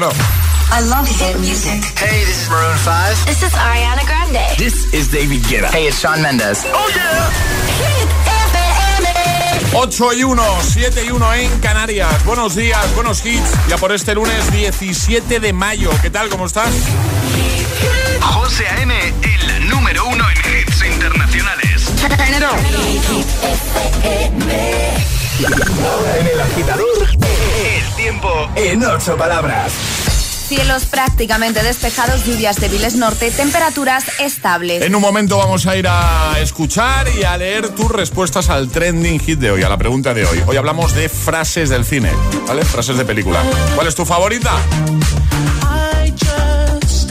no? I love hit music. Hey, this is Maroon 5. This is Ariana Grande. This is David Guetta. Hey, it's Sean Mendes. Oh yeah. Hit FM. 8 y 1, 7 y 1 en Canarias. Buenos días, buenos hits. Ya por este lunes 17 de mayo. ¿Qué tal? ¿Cómo estás? José A.M., el número uno en hits internacionales. Ahora en el agitador, el tiempo en ocho palabras. Cielos prácticamente despejados, lluvias débiles norte, temperaturas estables. En un momento vamos a ir a escuchar y a leer tus respuestas al trending hit de hoy, a la pregunta de hoy. Hoy hablamos de frases del cine, ¿vale? Frases de película. ¿Cuál es tu favorita? I just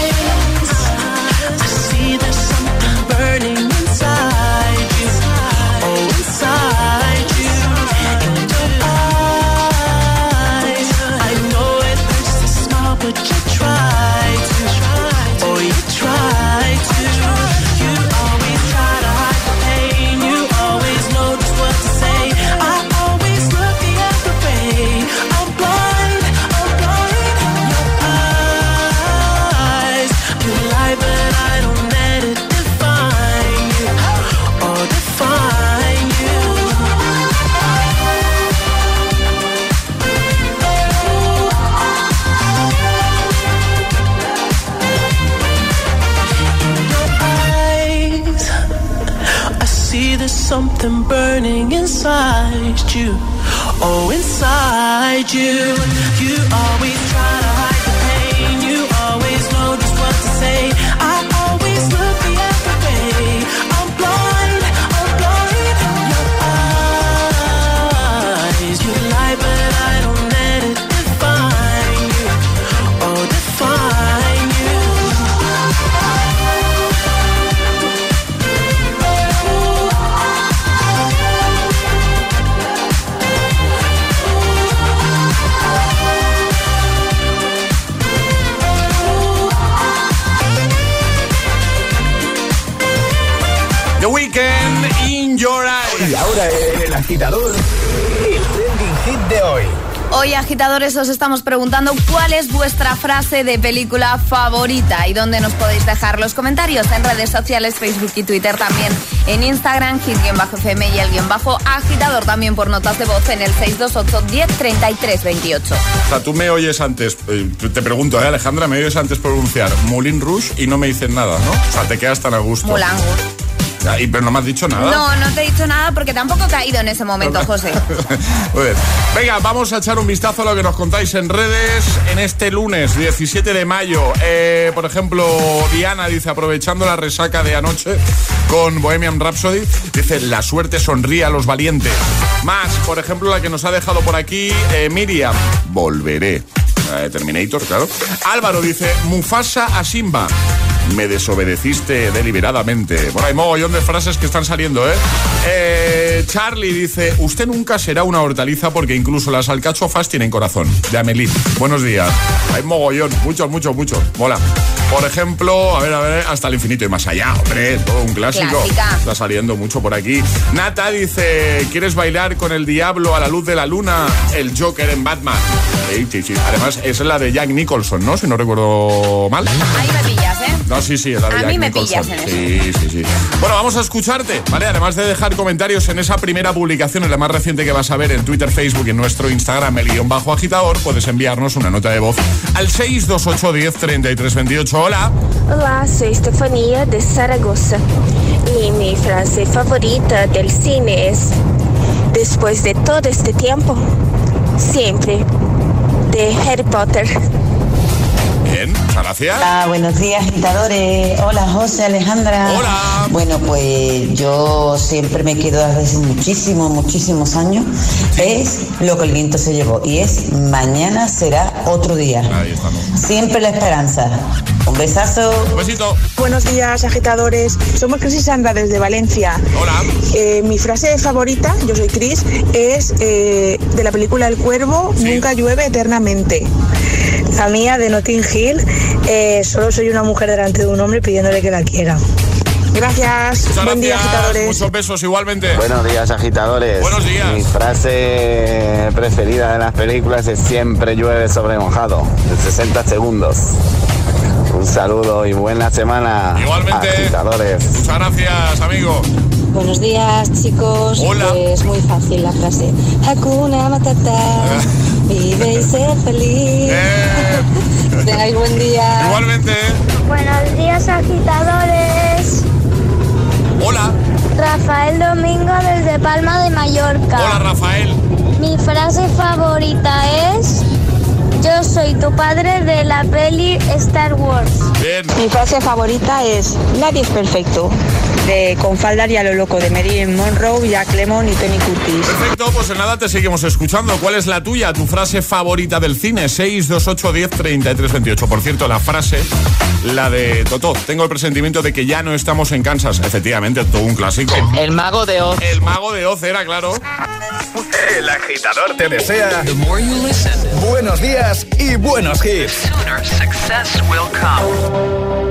inside you. Oh, inside you. Weekend in Your Y ahora en el agitador, el trending hit de hoy. Hoy, agitadores, os estamos preguntando cuál es vuestra frase de película favorita y dónde nos podéis dejar los comentarios en redes sociales, Facebook y Twitter también, en Instagram, hit-fm y el guion bajo agitador también por notas de voz en el 628 10 33 28. O sea, tú me oyes antes, eh, te pregunto, ¿eh, Alejandra, me oyes antes pronunciar Moulin Rouge y no me dices nada, ¿no? O sea, te quedas tan a gusto. Moulin Rouge. Pero no me has dicho nada. No, no te he dicho nada porque tampoco he caído en ese momento, José. Muy bien. Venga, vamos a echar un vistazo a lo que nos contáis en redes en este lunes 17 de mayo. Eh, por ejemplo, Diana dice, aprovechando la resaca de anoche con Bohemian Rhapsody, dice, la suerte sonríe a los valientes. Más, por ejemplo, la que nos ha dejado por aquí eh, Miriam, volveré. Terminator, claro. Álvaro dice, Mufasa a Simba. Me desobedeciste deliberadamente. Por ahí mogollón de frases que están saliendo, ¿eh? ¿eh? Charlie dice, usted nunca será una hortaliza porque incluso las alcachofas tienen corazón. De Amelie. Buenos días. Hay mogollón, muchos, muchos, muchos. Mola. Por ejemplo, a ver, a ver, hasta el infinito y más allá, hombre, todo un clásico. Clásica. Está saliendo mucho por aquí. Nata dice, ¿quieres bailar con el diablo a la luz de la luna? El Joker en Batman. Sí, sí, sí. Además, es la de Jack Nicholson, ¿no? Si no recuerdo mal. Ahí me pillas, ¿eh? No, sí, sí, es la de A Jack mí me Nicholson. pillas en sí, sí, sí. Bueno, vamos a escucharte, ¿vale? Además de dejar comentarios en esa primera publicación, en la más reciente que vas a ver en Twitter, Facebook y en nuestro Instagram, el guion bajo agitador, puedes enviarnos una nota de voz al 628 10 33 28. Hola. Olá, soy Estefanía de Zaragoza y mi frase favorita del cine es, después de todo este tiempo, siempre, de Harry Potter. Bien, muchas gracias. Hola, buenos días, agitadores. Hola, José, Alejandra. Hola. Bueno, pues yo siempre me quedo desde muchísimos, muchísimos años. Es lo que el viento se llevó. Y es mañana será otro día. Ahí estamos. Siempre la esperanza. Un besazo. Un besito. Buenos días, agitadores. Somos Cris y Sandra desde Valencia. Hola. Eh, mi frase favorita, yo soy Cris, es eh, de la película El Cuervo, Sí. Nunca llueve eternamente. La mía de Notting Hill, eh, solo soy una mujer delante de un hombre pidiéndole que la quiera. Gracias. Muchas Buen día, agitadores. Muchos besos igualmente. Buenos días, agitadores. Buenos días. Mi frase preferida de las películas es siempre llueve sobre mojado, de 60 segundos. Un saludo y buena semana. Igualmente. Agitadores. Muchas gracias, amigo. Buenos días, chicos. Hola. Es muy fácil la frase. Hakuna Matata. Vive y sé feliz. Eh, Tengáis buen día. igualmente. Buenos días, agitadores. Hola. Rafael Domingo desde Palma de Mallorca. Hola, Rafael. Mi frase favorita es Yo soy tu padre de la peli Star Wars. Bien. Mi frase favorita es Nadie es perfecto, de Con falda y a lo loco, de Marilyn Monroe, Jack Lemmon y Tony Curtis. Perfecto, pues en nada te seguimos escuchando. ¿Cuál es la tuya? Tu frase favorita del cine. 628 10 33 28. Por cierto, la frase, la de Totó. Tengo el presentimiento de que ya no estamos en Kansas. Efectivamente, todo un clásico. El mago de Oz. El mago de Oz era, claro. El agitador te desea buenos días y buenos hits. Sooner success will come.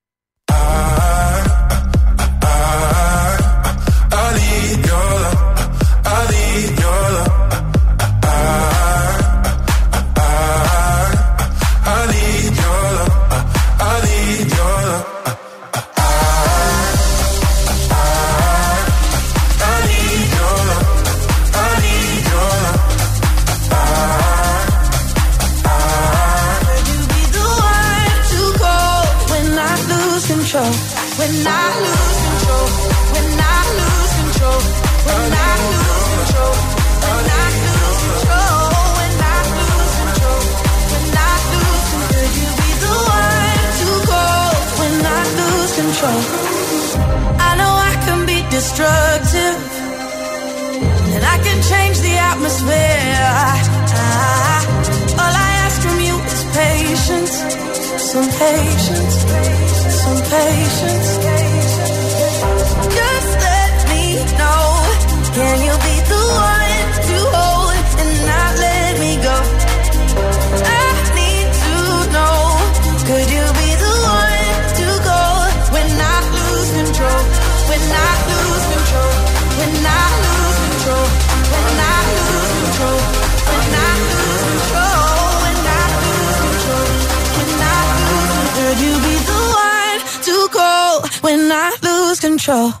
Some patience. Some patience. Just let me know. Can you be I lose control?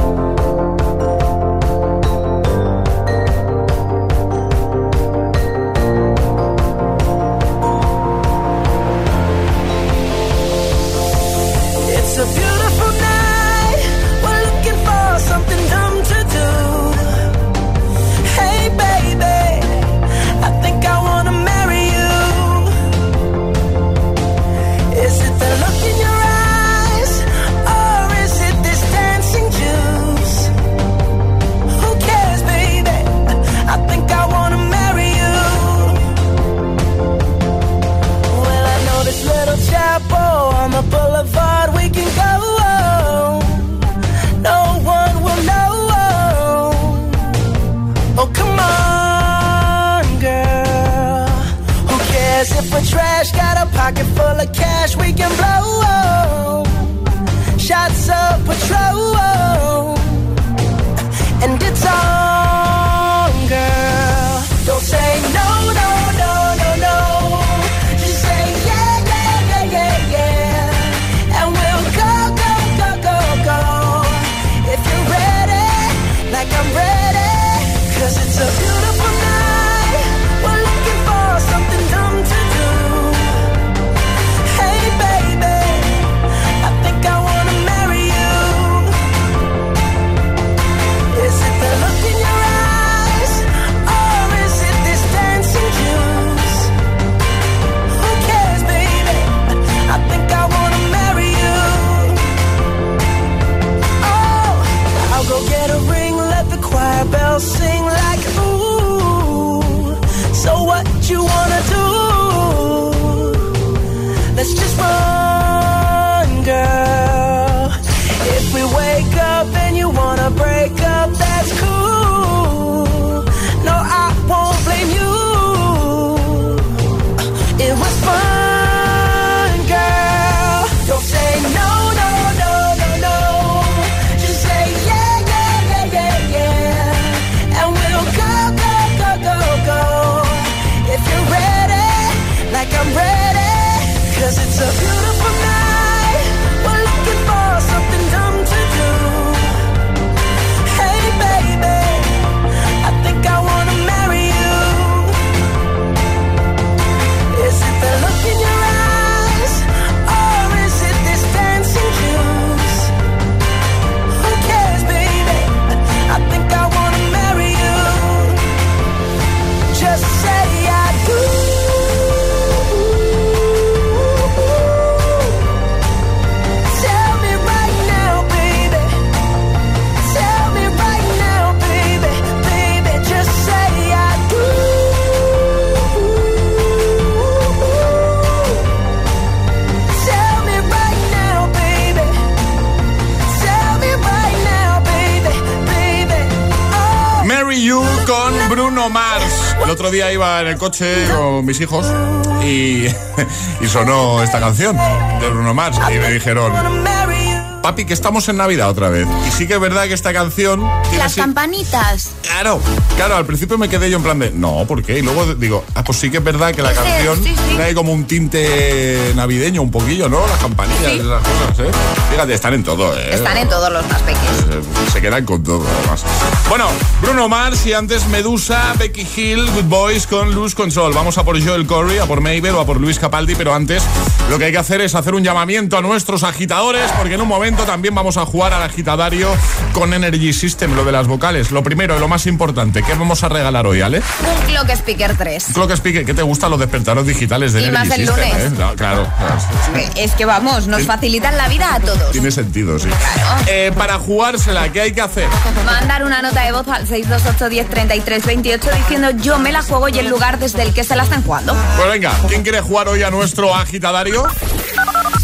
Coche con mis hijos y, y sonó esta canción de Bruno Mars y me dijeron, papi, que estamos en Navidad otra vez. Y sí que es verdad que esta canción... Las campanitas. Claro, claro, al principio me quedé yo en plan de, no, ¿por qué? Y luego digo, ah, pues sí que es verdad que la canción sí, sí. trae como un tinte navideño un poquillo, ¿no? Las campanillas Sí. esas cosas, ¿eh? Fíjate, están en todo, ¿eh? Están en todos los más pequeños. Eh, Se quedan con todo, además. Bueno, Bruno Mars y antes Medusa, Becky Hill, Good Boys con Lose Control. Vamos a por Joel Corey, a por Mabel o a por Luis Capaldi, pero antes lo que hay que hacer es hacer un llamamiento a nuestros agitadores, porque en un momento también vamos a jugar al agitadario con Energy System, lo de las vocales. Lo primero y lo más importante, ¿qué vamos a regalar hoy, Ale? Un Clock Speaker 3. Clock Speaker, ¿qué te gustan los despertadores digitales de Y Energy más el System? lunes. eh? No, claro, claro. Es que vamos, nos facilitan la vida a todos. Tiene sentido, sí. Eh, para jugársela, ¿qué hay que hacer? Mandar una nota de voz al 628 10 33 28 diciendo yo me la juego y el lugar desde el que se la están jugando. Pues venga, ¿quién quiere jugar hoy a nuestro agitadario?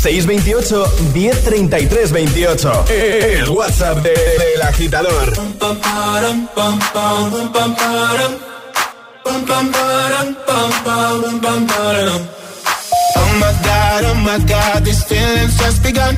628 1033 28. El WhatsApp de- del agitador. Oh my god, oh my god, these feelings just begun.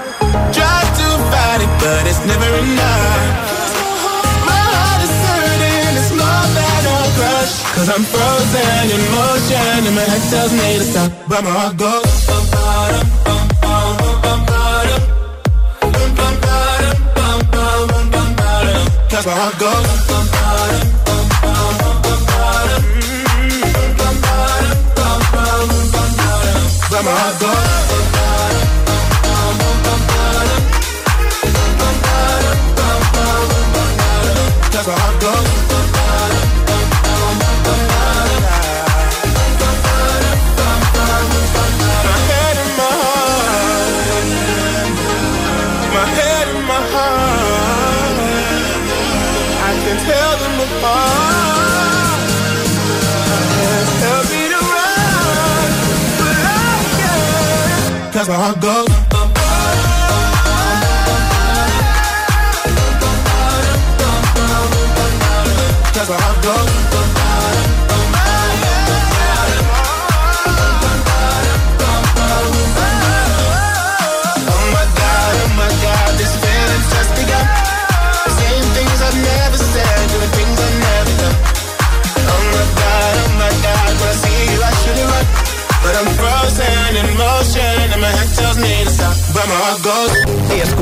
Try to fight it, but it's never enough. My heart is hurting, it's more than a crush. Cause I'm frozen in motion and my head tells me to stop. But my heart goes. bum, ba-dum, bum, bum, bum, bum, ba-dum. Can't. Cause my heart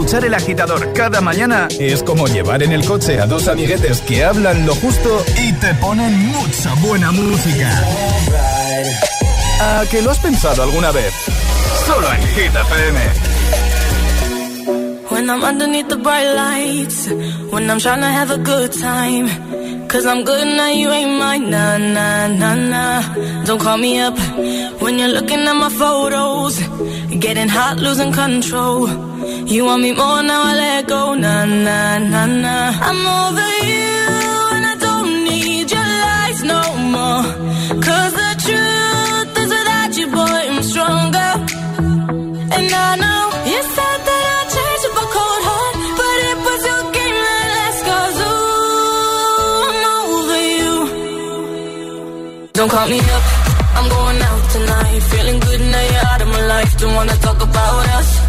Escuchar el agitador cada mañana es como llevar en el coche a dos amiguetes que hablan lo justo y te ponen mucha buena música. ¿A que lo has pensado alguna vez? Solo en Hit FM. When I'm underneath the bright lights, when I'm trying to have a good time. Cause I'm good now, you ain't mine, nah, nah, nah, nah. Don't call me up when you're looking at my photos. Getting hot, losing control. You want me more now, I let go, nah, nah, nah, nah. I'm over you, and I don't need your lies no more. Cause the truth is without you, boy, I'm stronger. And I know you said that I'd change up a cold heart, but it was your game that last. Cause I'm over you. Don't call me up, I'm going out tonight. Feeling good now you're out of my life. Don't wanna talk about us.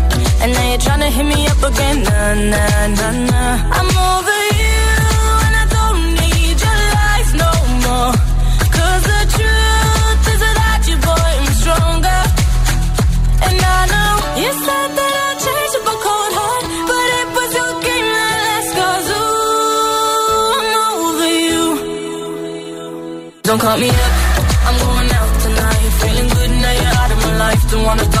And now you're tryna hit me up again. Nah, nah, nah, nah. I'm over you, and I don't need your lies no more. Cause the truth is without you, boy, I'm stronger. And I know you said that I'd change up a cold heart, but it was your game that last. Cause ooh, I'm over you. Don't call me up, I'm going out tonight. Feeling good now you're out of my life. Don't wanna talk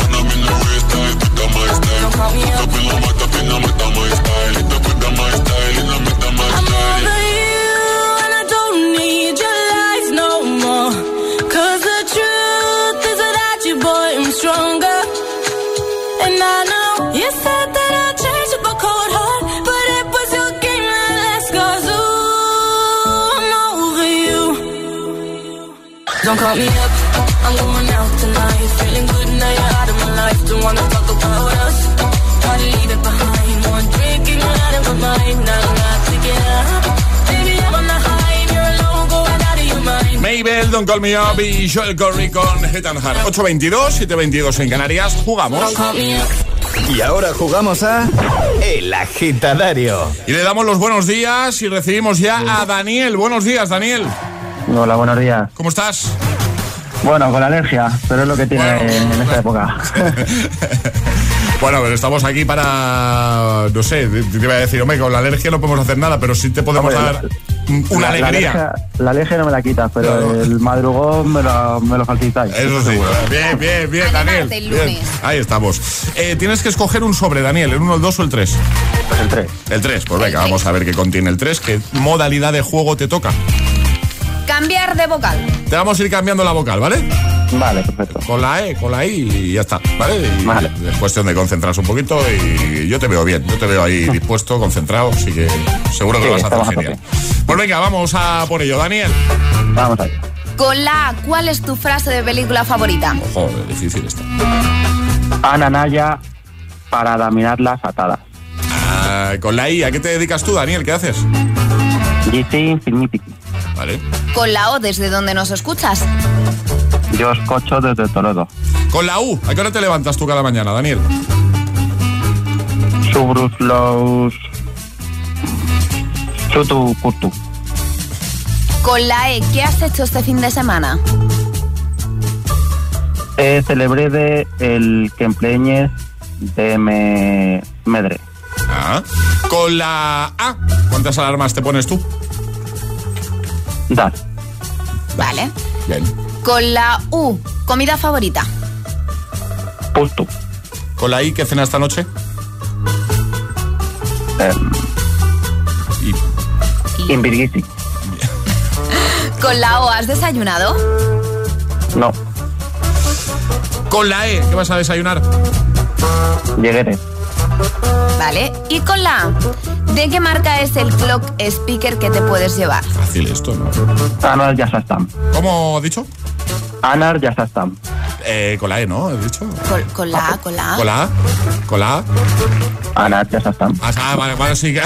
I'm over you, and I don't need your lies no the truth is that you, boy, I'm stronger. And I know you said that I changed cold heart, but it was your game that ooh, I'm over you. Don't call me up. I'm going out tonight. Feeling good now you're out of my life. Don't wanna talk about us. Gotta leave it behind. One drink and you're out of my mind. Now I'm not to get up. Baby, I'm on the high and you're alone, going out of your mind. Mabel, Don't Call Me Up y Joel Corey con Hit and Heart. 8.22, 7.22 en Canarias. Jugamos. Y ahora jugamos a El Agitadario. Y le damos los buenos días y recibimos ya a Daniel. Buenos días, Daniel. Hola, buenos días. ¿Cómo estás? Bueno, con alergia, pero es lo que tiene Bueno. en esta época. Bueno, pero estamos aquí para. No sé, te iba a decir, hombre, con la alergia no podemos hacer nada, pero sí te podemos Hombre, dar una La- la alegría. alergia- La alergia no me la quitas, pero Claro. el madrugón me lo, me lo facilitáis. Eso sí. Bien, bien, bien, Daniel. Bien. Ahí estamos. Eh, tienes que escoger un sobre, Daniel, el 1, el 2 o el 3. Pues el 3. El 3, pues venga, vamos a ver qué contiene el 3, qué modalidad de juego te toca. Cambiar de vocal. Te vamos a ir cambiando la vocal, ¿vale? Vale, perfecto. Con la E, con la I y ya está, ¿vale? Y Vale. Es cuestión de concentrarse un poquito y yo te veo bien, yo te veo ahí dispuesto, concentrado, así que seguro que Sí, lo vas a hacer a genial. Pues venga, vamos a por ello, Daniel. Vamos ahí. Con la A, ¿cuál es tu frase de película favorita? Joder, difícil esto. Ana Naya para dominar las atadas. Ah, con la I, ¿a qué te dedicas tú, Daniel? ¿Qué haces? GC Infinity. Vale. Con la O, ¿desde dónde nos escuchas? Yo os cocho desde Toledo. Con la U, ¿a qué hora te levantas tú cada mañana, Daniel? Subrus los... Kurtu. Con la E, ¿qué has hecho este fin de semana? Eh, celebré de el que empleñes de me... Medre. Ah. Con la A, ¿cuántas alarmas te pones tú? Das. Vale. Bien. Con la U, comida favorita. Pustu. Con la I, ¿qué cena esta noche? Eh, Y Invirgisi. Con la O, ¿has desayunado? No. Con la E, ¿qué vas a desayunar? Lleguere. Vale. Y con la A, ¿de qué marca es el clock speaker que te puedes llevar? Fácil esto, ¿no? Anar Yasastam. ¿Cómo has dicho? Anar Yasastam. Eh, con la E, ¿no? ¿He dicho? Con, con la A, con la A. Con la A. Con la A. Anar Yasastam. Ah, vale, vale, sí. que-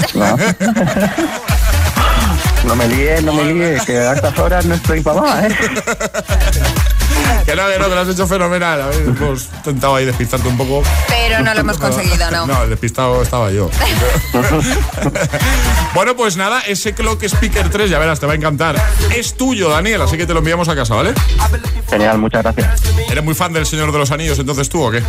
No me líes, no me líes, que a estas horas no estoy para más, ¿eh? Que no, que no, que lo has hecho fenomenal. A ver, hemos intentado ahí despistarte un poco. Pero no lo hemos conseguido, ¿no? No, el despistado estaba yo. bueno, pues nada, ese Clock Speaker 3, ya verás, te va a encantar. Es tuyo, Daniel, así que te lo enviamos a casa, ¿vale? Genial, muchas gracias. ¿Eres muy fan del Señor de los Anillos entonces tú o qué?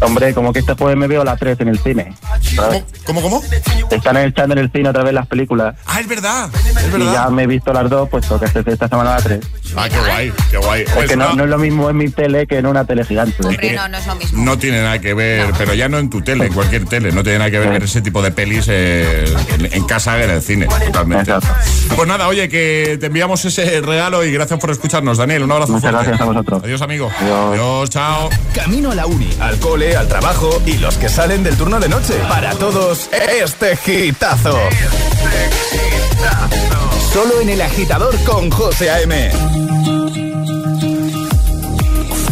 Hombre, como que este jueves me veo la 3 en el cine. ¿sabes? ¿Cómo, cómo? Están echando en el cine otra vez las películas. Ah, es verdad, es Y ya me he visto las dos, pues toca hacer esta semana la 3. Ah, qué guay, qué guay. Es Pues que no, no, no es lo mismo en mi tele que en una tele gigante. Hombre, no, no es lo mismo. no tiene nada que ver, pero ya no en tu tele, en cualquier tele, no tiene nada que ver ver ese tipo de pelis eh, en, en casa que en el cine, totalmente. Exacto. Pues nada, oye, que te enviamos ese regalo y gracias por escucharnos, Daniel. Un abrazo Muchas fuerte. gracias a vosotros. Adiós, amigo. Adiós. Adiós, chao. Camino a la uni, al cole, al trabajo y los que salen del turno de noche. Para todos, este gitazo. Solo en el agitador con José A.M.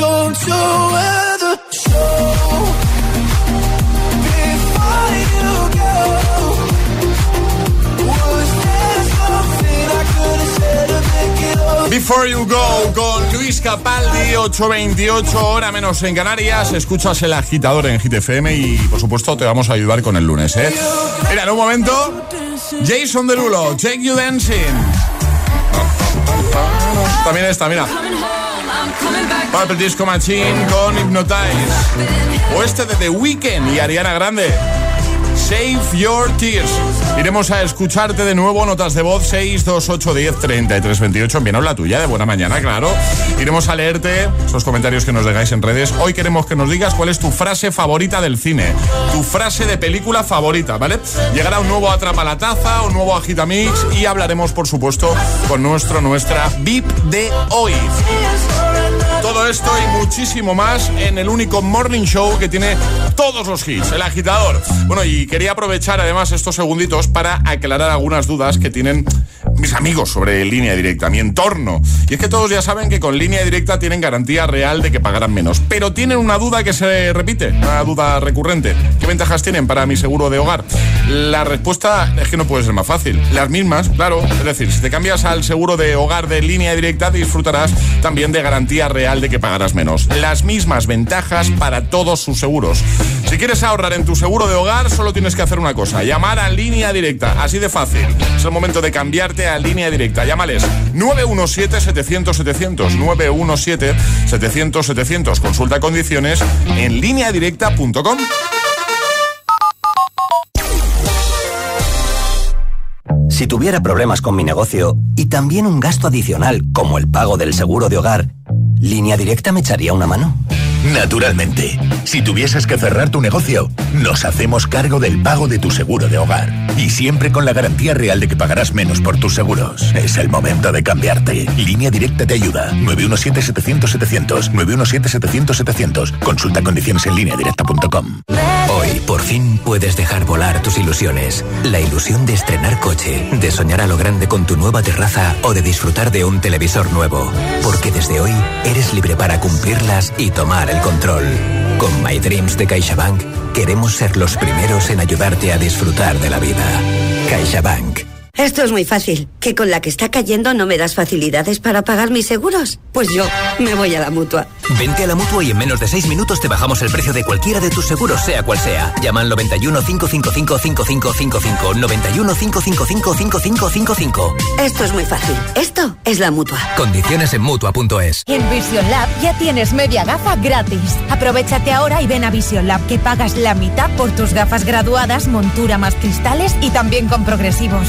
storm to weather. So, before you go, to? Before You Go con Luis Capaldi, 8.28 hora menos en Canarias. Escuchas el agitador en GTFM y por supuesto te vamos a ayudar con el lunes, ¿eh? Mira, en un momento, Jason Derulo, Take You Dancing. También está, mira. Purple Disco Machine con Hypnotize. O este de The Weeknd y Ariana Grande. Save Your Tears. Iremos a escucharte de nuevo, notas de voz 628 10 33 28. Envíanos la tuya de buena mañana, claro. Iremos a leerte esos comentarios que nos dejáis en redes. Hoy queremos que nos digas cuál es tu frase favorita del cine, tu frase de película favorita, ¿vale? Llegará un nuevo Atrapa la Taza, un nuevo Agitamix y hablaremos, por supuesto, con nuestro, nuestra VIP de hoy. Todo esto y muchísimo más en el único morning show que tiene todos los hits, el agitador. Bueno, y quería aprovechar además estos segunditos para aclarar algunas dudas que tienen mis amigos sobre línea directa, mi entorno. Y es que todos ya saben que con línea directa tienen garantía real de que pagarán menos. Pero tienen una duda que se repite, una duda recurrente. ¿Qué ventajas tienen para mi seguro de hogar? La respuesta es que no puede ser más fácil. Las mismas, claro. Es decir, si te cambias al seguro de hogar de línea directa, disfrutarás también de garantía real de que pagarás menos. Las mismas ventajas para todos sus seguros. Si quieres ahorrar en tu seguro de hogar, solo tienes que hacer una cosa, llamar a línea directa, así de fácil. Es el momento de cambiarte a línea directa. Llámales 917-700-700, 917-700-700. Consulta condiciones en lineadirecta.com. Si tuviera problemas con mi negocio y también un gasto adicional como el pago del seguro de hogar, ¿Línea Directa me echaría una mano? Naturalmente. Si tuvieses que cerrar tu negocio, nos hacemos cargo del pago de tu seguro de hogar. Y siempre con la garantía real de que pagarás menos por tus seguros. Es el momento de cambiarte. Línea Directa te ayuda. 917-700-700. 917-700-700. Consulta condiciones en lineadirecta.com. Hoy, por fin, puedes dejar volar tus ilusiones. La ilusión de estrenar coche, de soñar a lo grande con tu nueva terraza o de disfrutar de un televisor nuevo. Porque desde hoy eres libre para cumplirlas y tomar el control. Con My Dreams de CaixaBank queremos ser los primeros en ayudarte a disfrutar de la vida. CaixaBank. Esto es muy fácil. ¿Que con la que está cayendo no me das facilidades para pagar mis seguros? Pues yo me voy a la mutua. Vente a la mutua y en menos de 6 minutos te bajamos el precio de cualquiera de tus seguros, sea cual sea. Llama al 91 555 5555. 91 555 5555. Esto es muy fácil. Esto es la mutua. Condiciones en mutua.es. En Vision Lab ya tienes media gafa gratis. Aprovechate ahora y ven a Vision Lab que pagas la mitad por tus gafas graduadas, montura más cristales y también con progresivos.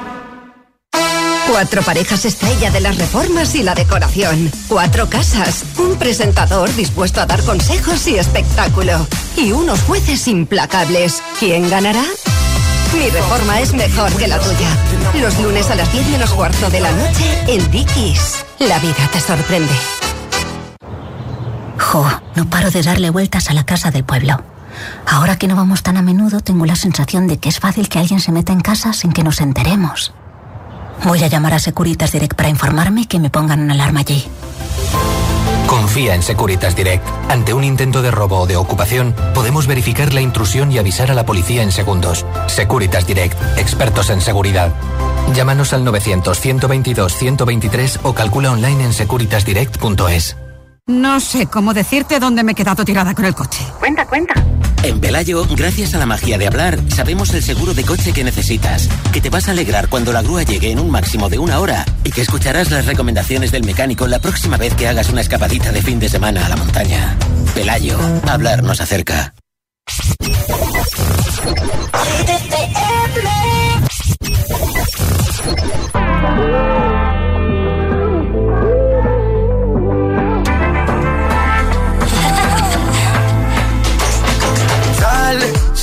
Cuatro parejas estrella de las reformas y la decoración. Cuatro casas. Un presentador dispuesto a dar consejos y espectáculo. Y unos jueces implacables. ¿Quién ganará? Mi reforma es mejor que la tuya. Los lunes a las 10 menos cuarto de la noche en Dickies. La vida te sorprende. Jo, no paro de darle vueltas a la casa del pueblo. Ahora que no vamos tan a menudo, tengo la sensación de que es fácil que alguien se meta en casa sin que nos enteremos. Voy a llamar a Securitas Direct para informarme que me pongan una alarma allí. Confía en Securitas Direct. Ante un intento de robo o de ocupación, podemos verificar la intrusión y avisar a la policía en segundos. Securitas Direct, expertos en seguridad. Llámanos al 900-122-123 o calcula online en securitasdirect.es. No sé cómo decirte dónde me he quedado tirada con el coche. Cuenta, cuenta. En Pelayo, gracias a la magia de hablar, sabemos el seguro de coche que necesitas, que te vas a alegrar cuando la grúa llegue en un máximo de una hora y que escucharás las recomendaciones del mecánico la próxima vez que hagas una escapadita de fin de semana a la montaña. Pelayo, hablar nos acerca.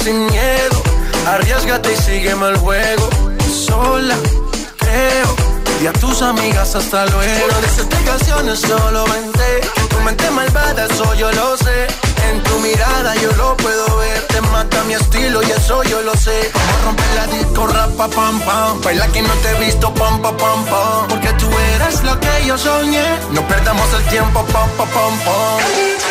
Sin miedo, arriesgate y sígueme el juego. Sola, creo, y a tus amigas hasta luego. No explicaciones, solo vente. Tu mente malvada, eso yo lo sé. En tu mirada yo lo puedo ver. Te mata mi estilo y eso yo lo sé. A romper la disco, rapa, pam, pam. Baila que no te he visto, pam, pam, pam, pam. Porque tú eres lo que yo soñé. No perdamos el tiempo, pam, pam, pam, pam.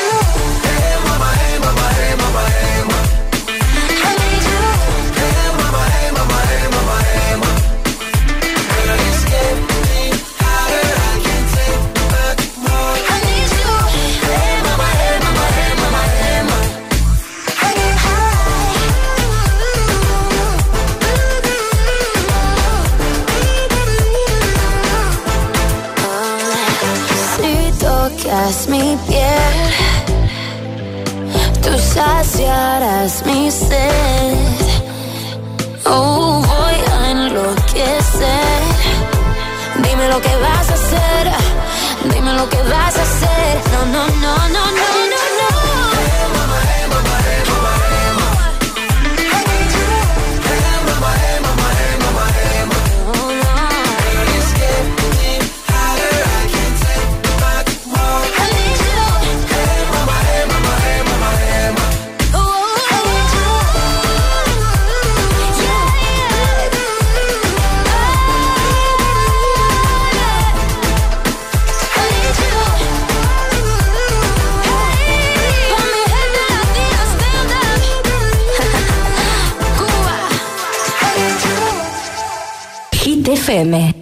FM.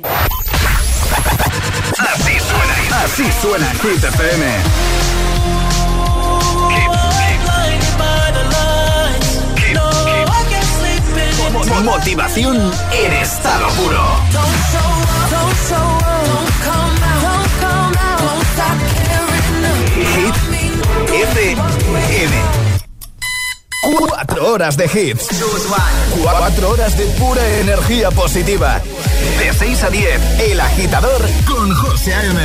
Así suena, así suena Hit FM. Mo- Motivación en estado puro. Hit. Cuatro horas de hits. Cuatro horas de pura energía positiva. De 6 a 10, El Agitador con José A.M.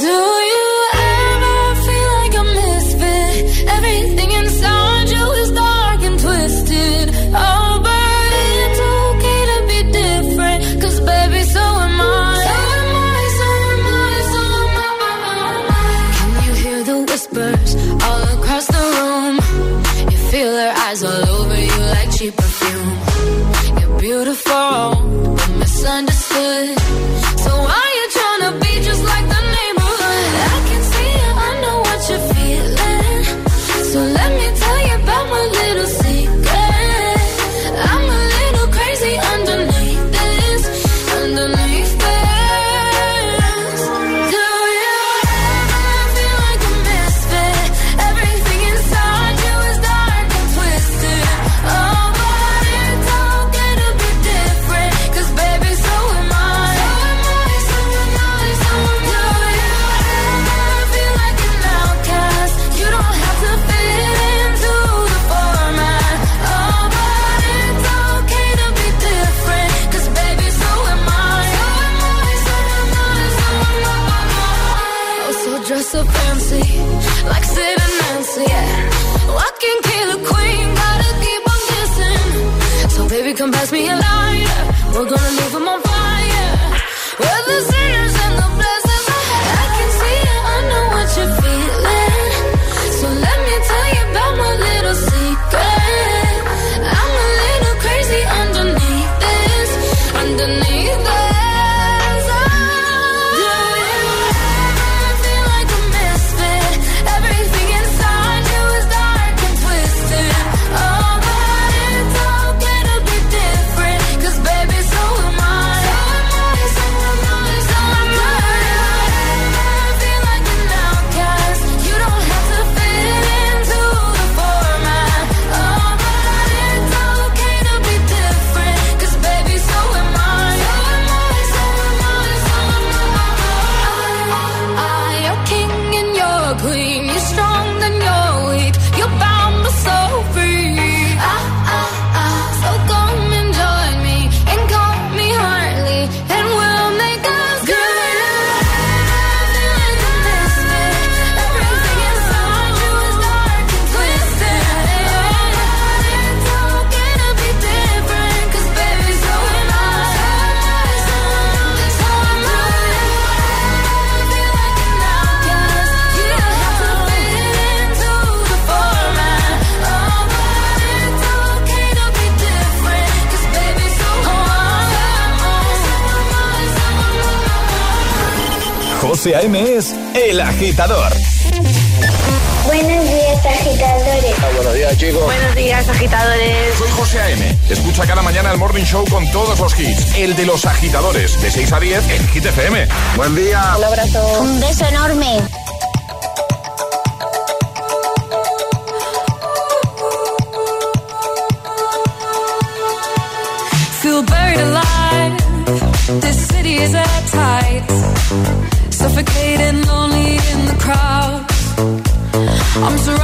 Do you ever feel like a misfit? Everything inside you is dark and twisted. Oh, but it's okay to be different. Cause baby, so am I. So am I, so am I, so am I. Can you hear the whispers all across the room? You feel their eyes all over you like cheap perfume. You're beautiful, misunderstood. El agitador. Buenos días, agitadores. Ah, buenos días, chicos. Buenos días, agitadores. Soy José A.M. Escucha cada mañana el Morning Show con todos los hits. El de los agitadores, de 6 a 10 en Hit FM. Buen día. Un abrazo. Un beso enorme. Feel buried alive. This city is at tight. Suffocating lonely. in the crowd. I'm surrounded.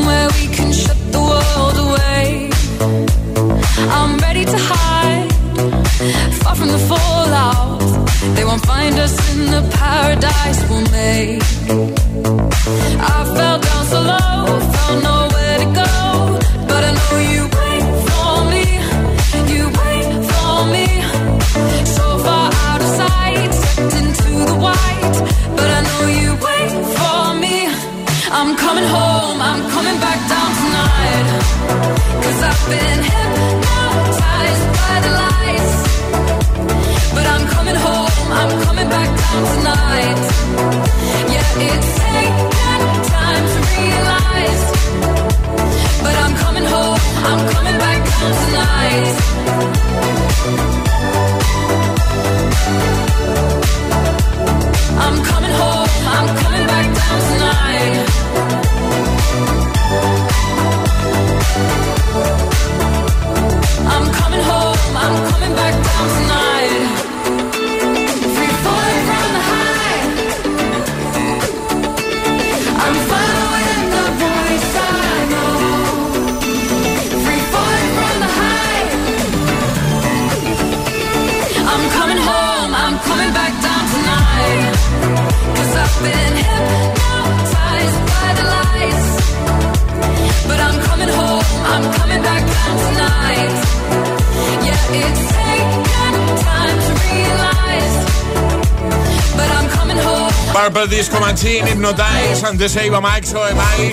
Machine, Hypnotize, antes se Max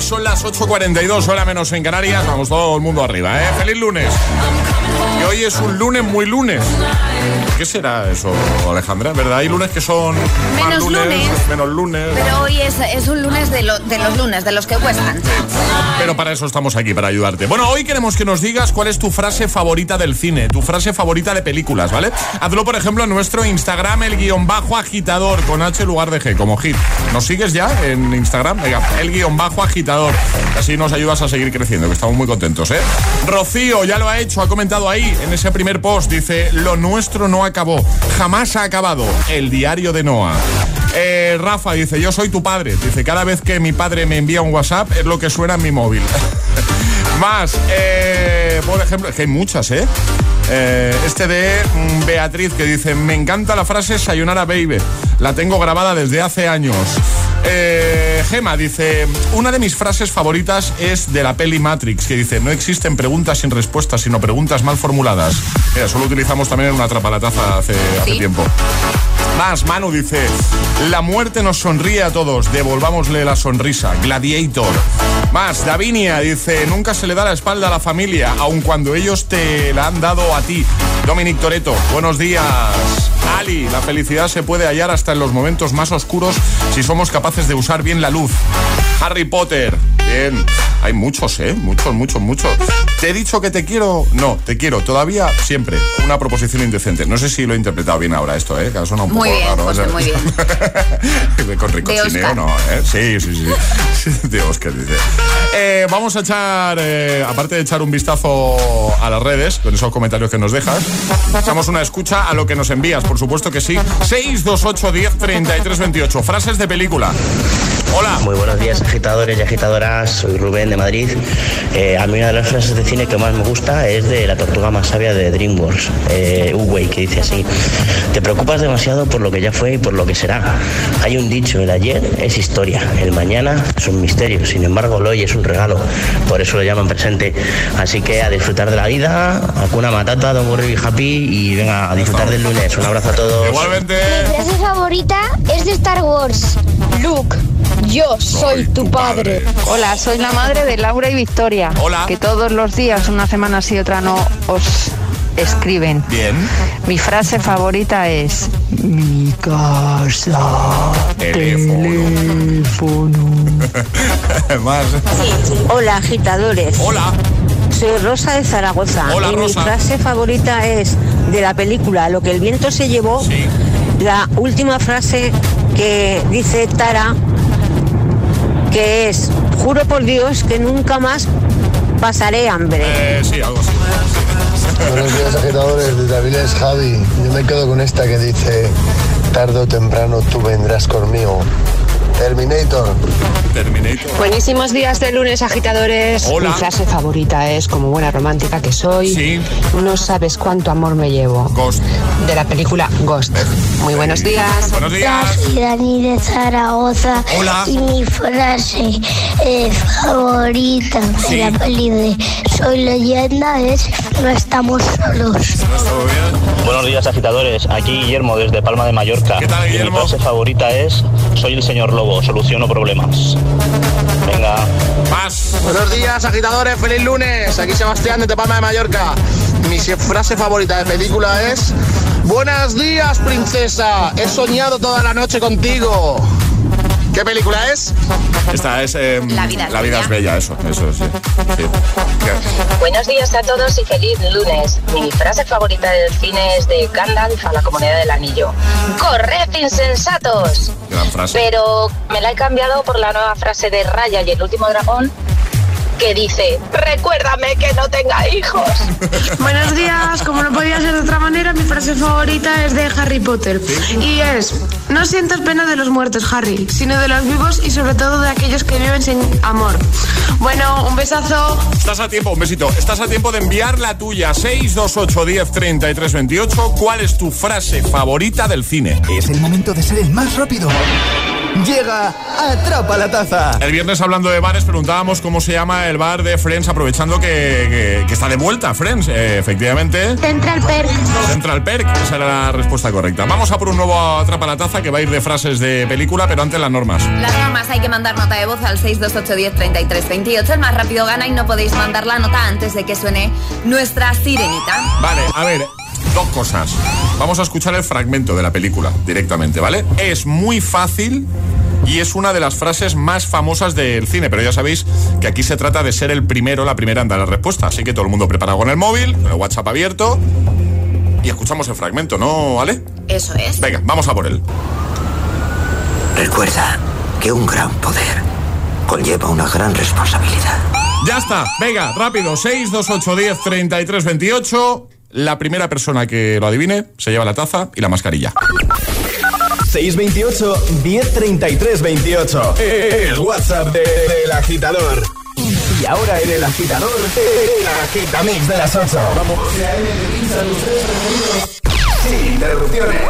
Son las 8.42, hora menos en Canarias. Vamos todo el mundo arriba, ¿eh? ¡Feliz lunes! Hoy es un lunes muy lunes. ¿Qué será eso, Alejandra? ¿Verdad? Hay lunes que son Menos lunes. menos lunes. Pero hoy es, es un lunes de, lo- de los lunes, de los que cuestan. Pero para eso estamos aquí, para ayudarte. Bueno, hoy queremos que nos digas cuál es tu frase favorita del cine, tu frase favorita de películas, ¿vale? Hazlo, por ejemplo, en nuestro Instagram, el guion bajo agitador, con H lugar de G, como hit. ¿Nos sigues ya en Instagram? Venga, el guion bajo agitador. Así nos ayudas a seguir creciendo, que estamos muy contentos, ¿eh? Rocío ya lo ha hecho, ha comentado ahí, en ese primer post, dice, lo nuestro no acabó, jamás ha acabado, el diario de Noah. Eh, Rafa dice, yo soy tu padre. Dice, cada vez que mi padre me envía un WhatsApp es lo que suena en mi móvil. Más, eh, por ejemplo, es que hay muchas, ¿eh? Eh, este de mm, Beatriz que dice, me encanta la frase Sayonara Baby. La tengo grabada desde hace años. Eh, Gema dice, una de mis frases favoritas es de la peli Matrix, que dice, no existen preguntas sin respuestas, sino preguntas mal formuladas. Mira, eso lo utilizamos también en una trapalataza hace, hace tiempo. Más, Manu dice, la muerte nos sonríe a todos, devolvámosle la sonrisa. Gladiator. Más, Davinia dice, nunca se le da la espalda a la familia, aun cuando ellos te la han dado a ti. Dominic Toreto, buenos días. Ali, la felicidad se puede hallar hasta en los momentos más oscuros si somos capaces de usar bien la luz. Harry Potter, bien. Hay muchos, ¿eh? Muchos, muchos, muchos. ¿Te he dicho que te quiero? No, te quiero. Todavía, siempre. Una proposición indecente. No sé si lo he interpretado bien ahora esto, ¿eh? Que suena un Muy poco bien, raro. José, muy bien. Con ricochineo, Oscar. no, ¿eh? Sí, sí, sí. De Oscar, dice. Eh, vamos a echar, eh, aparte de echar un vistazo a las redes, con esos comentarios que nos dejas, echamos una escucha a lo que nos envías, por supuesto que sí. 628 10 33 28. Frases de película. Hola. Muy buenos días, agitadores y agitadoras. Soy Rubén de Madrid. Eh, a mí una de las frases de cine que más me gusta es de la tortuga más sabia de DreamWorks, eh, Uwey, que dice así: Te preocupas demasiado por lo que ya fue y por lo que será. Hay un dicho: el ayer es historia, el mañana es un misterio. Sin embargo, el hoy es un regalo. Por eso lo llaman presente. Así que a disfrutar de la vida, una matata, don't worry, be happy y venga a disfrutar del lunes. Un abrazo a todos. Igualmente. Mi frase favorita es de Star Wars. Luke, yo soy tu padre. Hola, soy la madre de Laura y Victoria. Hola. Que todos los días, una semana sí, otra no, os escriben. Bien. Mi frase favorita es mi casa. Teléfono. Más. Hola, agitadores. Hola. Soy Rosa de Zaragoza. Hola, y Rosa. mi frase favorita es de la película Lo que el viento se llevó. La última frase que dice Tara, que es, juro por Dios que nunca más pasaré hambre. Eh, sí, algo así. Buenos días agitadores, desde Avilés Javi. Yo me quedo con esta que dice, tarde o temprano tú vendrás conmigo. Terminator. Terminator. Buenísimos días de lunes, agitadores. Hola. Mi frase favorita es, como buena romántica que soy, no sabes cuánto amor me llevo. Ghost. De la película Ghost. Muy buenos días. Buenos días. Soy Dani de Zaragoza. Hola. Y mi frase eh, favorita de la peli de Soy leyenda es No estamos solos. Buenos días, agitadores. Aquí Guillermo desde Palma de Mallorca. y mi frase favorita es: Soy el señor Lobo, soluciono problemas. Venga. Más. Buenos días, agitadores, feliz lunes. Aquí Sebastián de Palma de Mallorca. Mi se- frase favorita de película es: Buenos días, princesa. He soñado toda la noche contigo. ¿Qué película es? Esta es. eh, La vida es bella. es bella, eso, eso, sí. sí. Buenos días a todos y feliz lunes. Mi frase favorita del cine es de Gandalf a la comunidad del anillo. ¡Corred, insensatos! Gran frase. Pero me la he cambiado por la nueva frase de Raya y el último dragón que dice, recuérdame que no tenga hijos. Buenos días, como no podía ser de otra manera, mi frase favorita es de Harry Potter. Y es, no sientas pena de los muertos, Harry, sino de los vivos y sobre todo de aquellos que viven sin amor. Bueno, un besazo. Estás a tiempo, un besito. Estás a tiempo de enviar la tuya. 628 10 33 28. ¿Cuál es tu frase favorita del cine? Es el momento de ser el más rápido. Llega Atrapa la Taza. El viernes hablando de bares preguntábamos cómo se llama el bar de Friends aprovechando que, que- que está de vuelta Friends. Eh, efectivamente. Central Perk. Central Perk, esa era la respuesta correcta. Vamos a por un nuevo Atrapa la Taza que va a ir de frases de película, pero antes las normas. Las normas hay que mandar nota de voz al 628103328. El más rápido gana y no podéis mandar la nota antes de que suene nuestra sirenita. Vale, a ver, dos cosas. Vamos a escuchar el fragmento de la película directamente, ¿vale? Es muy fácil y es una de las frases más famosas del cine, pero ya sabéis que aquí se trata de ser el primero, la primera en dar la respuesta. Así que todo el mundo preparado con el móvil, con el WhatsApp abierto y escuchamos el fragmento, ¿no, ¿vale? Eso es. Venga, vamos a por él. Recuerda que un gran poder conlleva una gran responsabilidad. Ya está, venga, rápido, 6, 2, 8, 10, 33, 28. La primera persona que lo adivine se lleva la taza y la mascarilla. 628 1033 28. El WhatsApp de- del agitador. Y ahora en el agitador, el agitamix de las 8. Vamos. Sin interrupciones.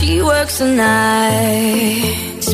She works the nights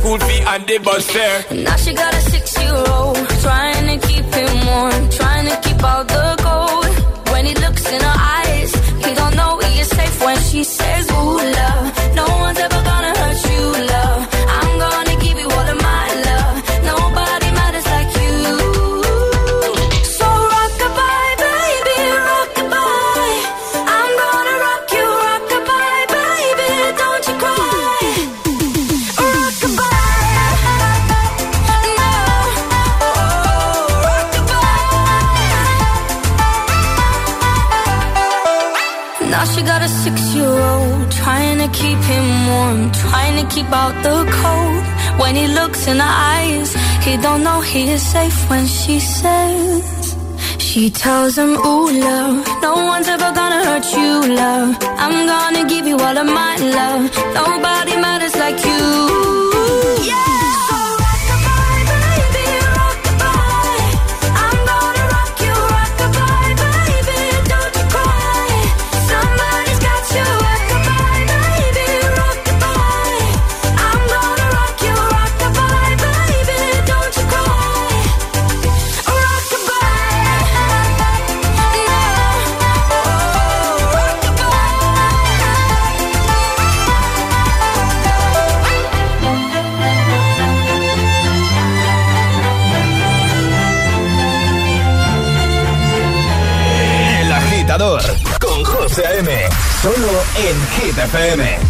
school fee and the bus fare. Now she got a six-year-old trying to keep him warm, trying to keep out the is safe when she says. She tells him, ooh, love, no one's ever gonna hurt you, love. I'm gonna give you all of my love. Nobody matters like you. Hit FM.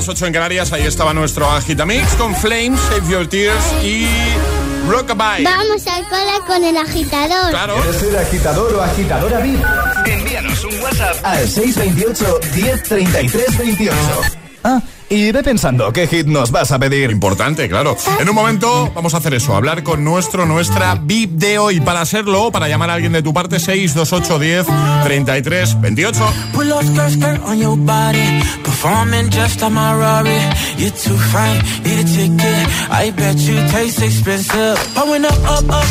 las 8 en Canarias, ahí estaba nuestro agitamix con Flames, Save Your Tears y Rockabye. Vamos al cola con el agitador. Claro. ¿Quieres ser agitador o agitadora VIP? Envíanos un WhatsApp al 628 1033 28 y ve pensando qué hit nos vas a pedir. Importante, claro. En un momento vamos a hacer eso, hablar con nuestro, nuestra VIP de hoy. Para hacerlo, para llamar a alguien de tu parte, 628 10 33 28. I bet you taste expensive. I went up, up, up,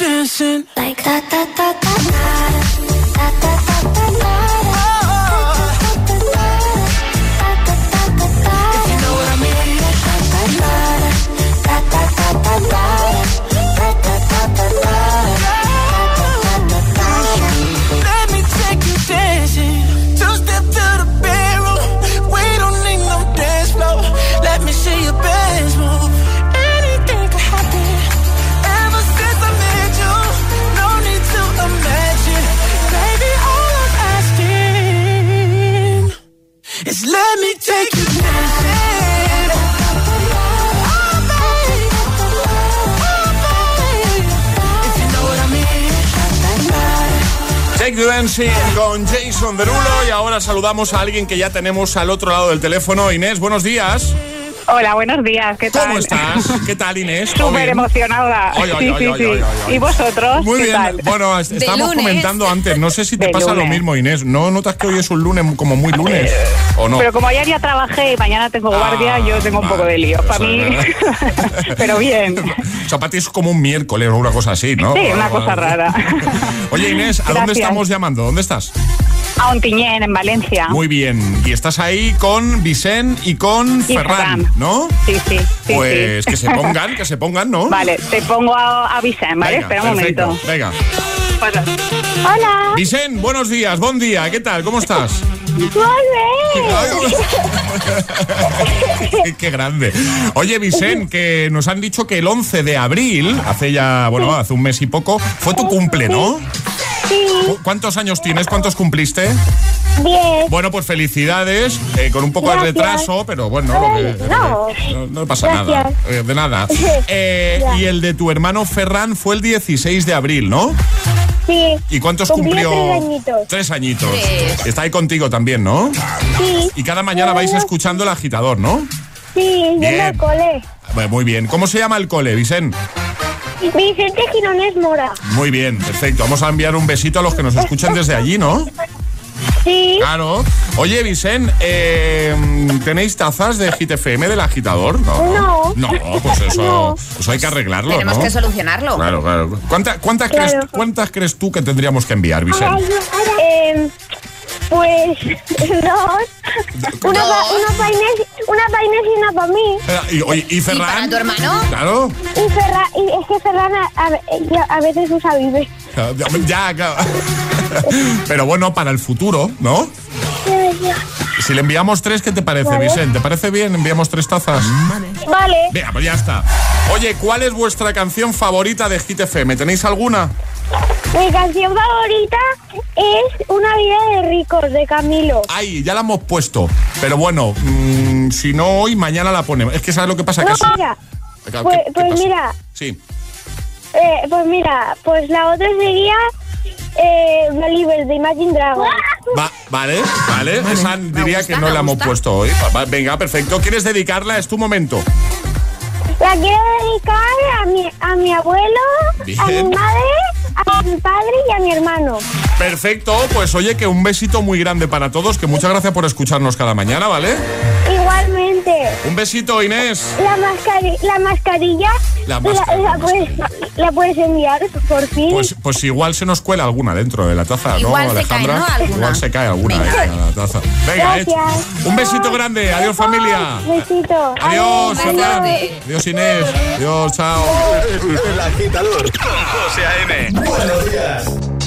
dancing. Like that, that, that, Con Jason Derulo y ahora saludamos a alguien que ya tenemos al otro lado del teléfono. Inés, buenos días. Hola, buenos días, ¿qué tal? ¿Cómo estás? ¿Qué tal, Inés? ¿Todo Súper emocionada. Ay, ay, sí, sí, sí. ¿Y vosotros? Muy ¿Qué bien. tal? Bueno, es- estábamos comentando antes, no sé si te De pasa lo mismo, Inés. ¿No notas que hoy es un lunes como muy lunes? ¿O no? Pero como ayer ya trabajé y mañana tengo guardia, yo tengo un poco de lío. Para mí, pero bien. O sea, para ti es como un miércoles o una cosa así, ¿no? Sí, una cosa rara. Oye, Inés, ¿a dónde estamos llamando? ¿Dónde estás? A Ontiñén, en Valencia. Muy bien. Y estás ahí con Vicent y con Y Ferran, Ferran. ¿no? Sí, sí. sí, Pues sí. que se pongan, que se pongan, ¿no? Vale, te pongo a, a Vicent, ¿vale? Venga, Espera un perfecto. momento. Venga. Hola. Vicent, buenos días, buen día, ¿qué tal? ¿Cómo estás? Qué- Qué grande. Oye, Vicent, que nos han dicho que el 11 de abril, hace ya, bueno, hace un mes y poco, fue tu cumple, ¿no? ¿Cu- ¿Cuántos años tienes? ¿Cuántos cumpliste? Diez. Bueno, pues felicidades, eh, con un poco Gracias. de retraso, pero bueno, lo que- No. no, no pasa Gracias. nada. eh, de nada. Eh, y el de tu hermano Ferran fue el 16 de abril, ¿no? Sí. ¿Y cuántos Cumplió cumplió? tres añitos. Tres añitos. Está ahí contigo también, ¿no? Sí. Y cada mañana vais escuchando el agitador, ¿no? Sí, yendo Bien. al cole. Bueno, Muy bien. ¿Cómo se llama el cole, Vicent? Vicente Girones Mora. Muy bien, perfecto. Vamos a enviar un besito a los que nos escuchan desde allí, ¿no? Sí. Claro. Oye, Vicent, eh, ¿tenéis tazas de Hit FM del agitador? No. No, pues eso, No. eso hay que arreglarlo, Tenemos ¿no? que solucionarlo. Claro, claro. ¿Cuánta- cuántas, Claro. Crees, ¿Cuántas crees tú que tendríamos que enviar, Vicent? Eh, pues dos. Una para una pa Inés, una pa Inés y una para mí. Eh, Y, oye, ¿y Ferran? para tu hermano? Claro. Y, Ferra, y es que Ferran a, a- a veces usa vive. Ya, claro. Pero bueno, para el futuro, ¿no? Si le enviamos tres, ¿qué te parece, Vale. Vicente? ¿Te parece bien? ¿Enviamos tres tazas? Vale. Venga, pues ya está. Oye, ¿cuál es vuestra canción favorita de Hit FM? ¿Tenéis alguna? Mi canción favorita es Una vida de ricos de Camilo. Ay, ya la hemos puesto. Pero bueno, mm, si no hoy, mañana la ponemos. Es que ¿sabes lo que pasa? No, que mira, ¿Qué- qué pues, pues pasa? mira, Sí. eh, pues mira, pues la otra sería eh, Believer de Imagine Dragons. Va- vale, vale. Esa diría que no la hemos puesto hoy. Venga, perfecto. ¿Quieres dedicarla? Es tu momento. La quiero dedicar a mi, a mi abuelo, a mi madre, a mi padre y a mi hermano. Perfecto, pues oye, que un besito muy grande para todos, que muchas gracias por escucharnos cada mañana, ¿vale? Igualmente, Un besito, Inés. la, mascari la mascarilla La la, mascarilla, la puedes, la puedes enviar por fin. Pues, pues igual se nos cuela alguna dentro de la taza, ¿no, Igual se Alejandra? cae, ¿no? Alguna. Igual se cae alguna dentro de la taza. Venga, Gracias. hecho. Un besito grande. Adiós, familia. Besito. Adiós, Adiós. Adiós, Inés. Adiós, chao. El agitador con José A.M. Buenos días.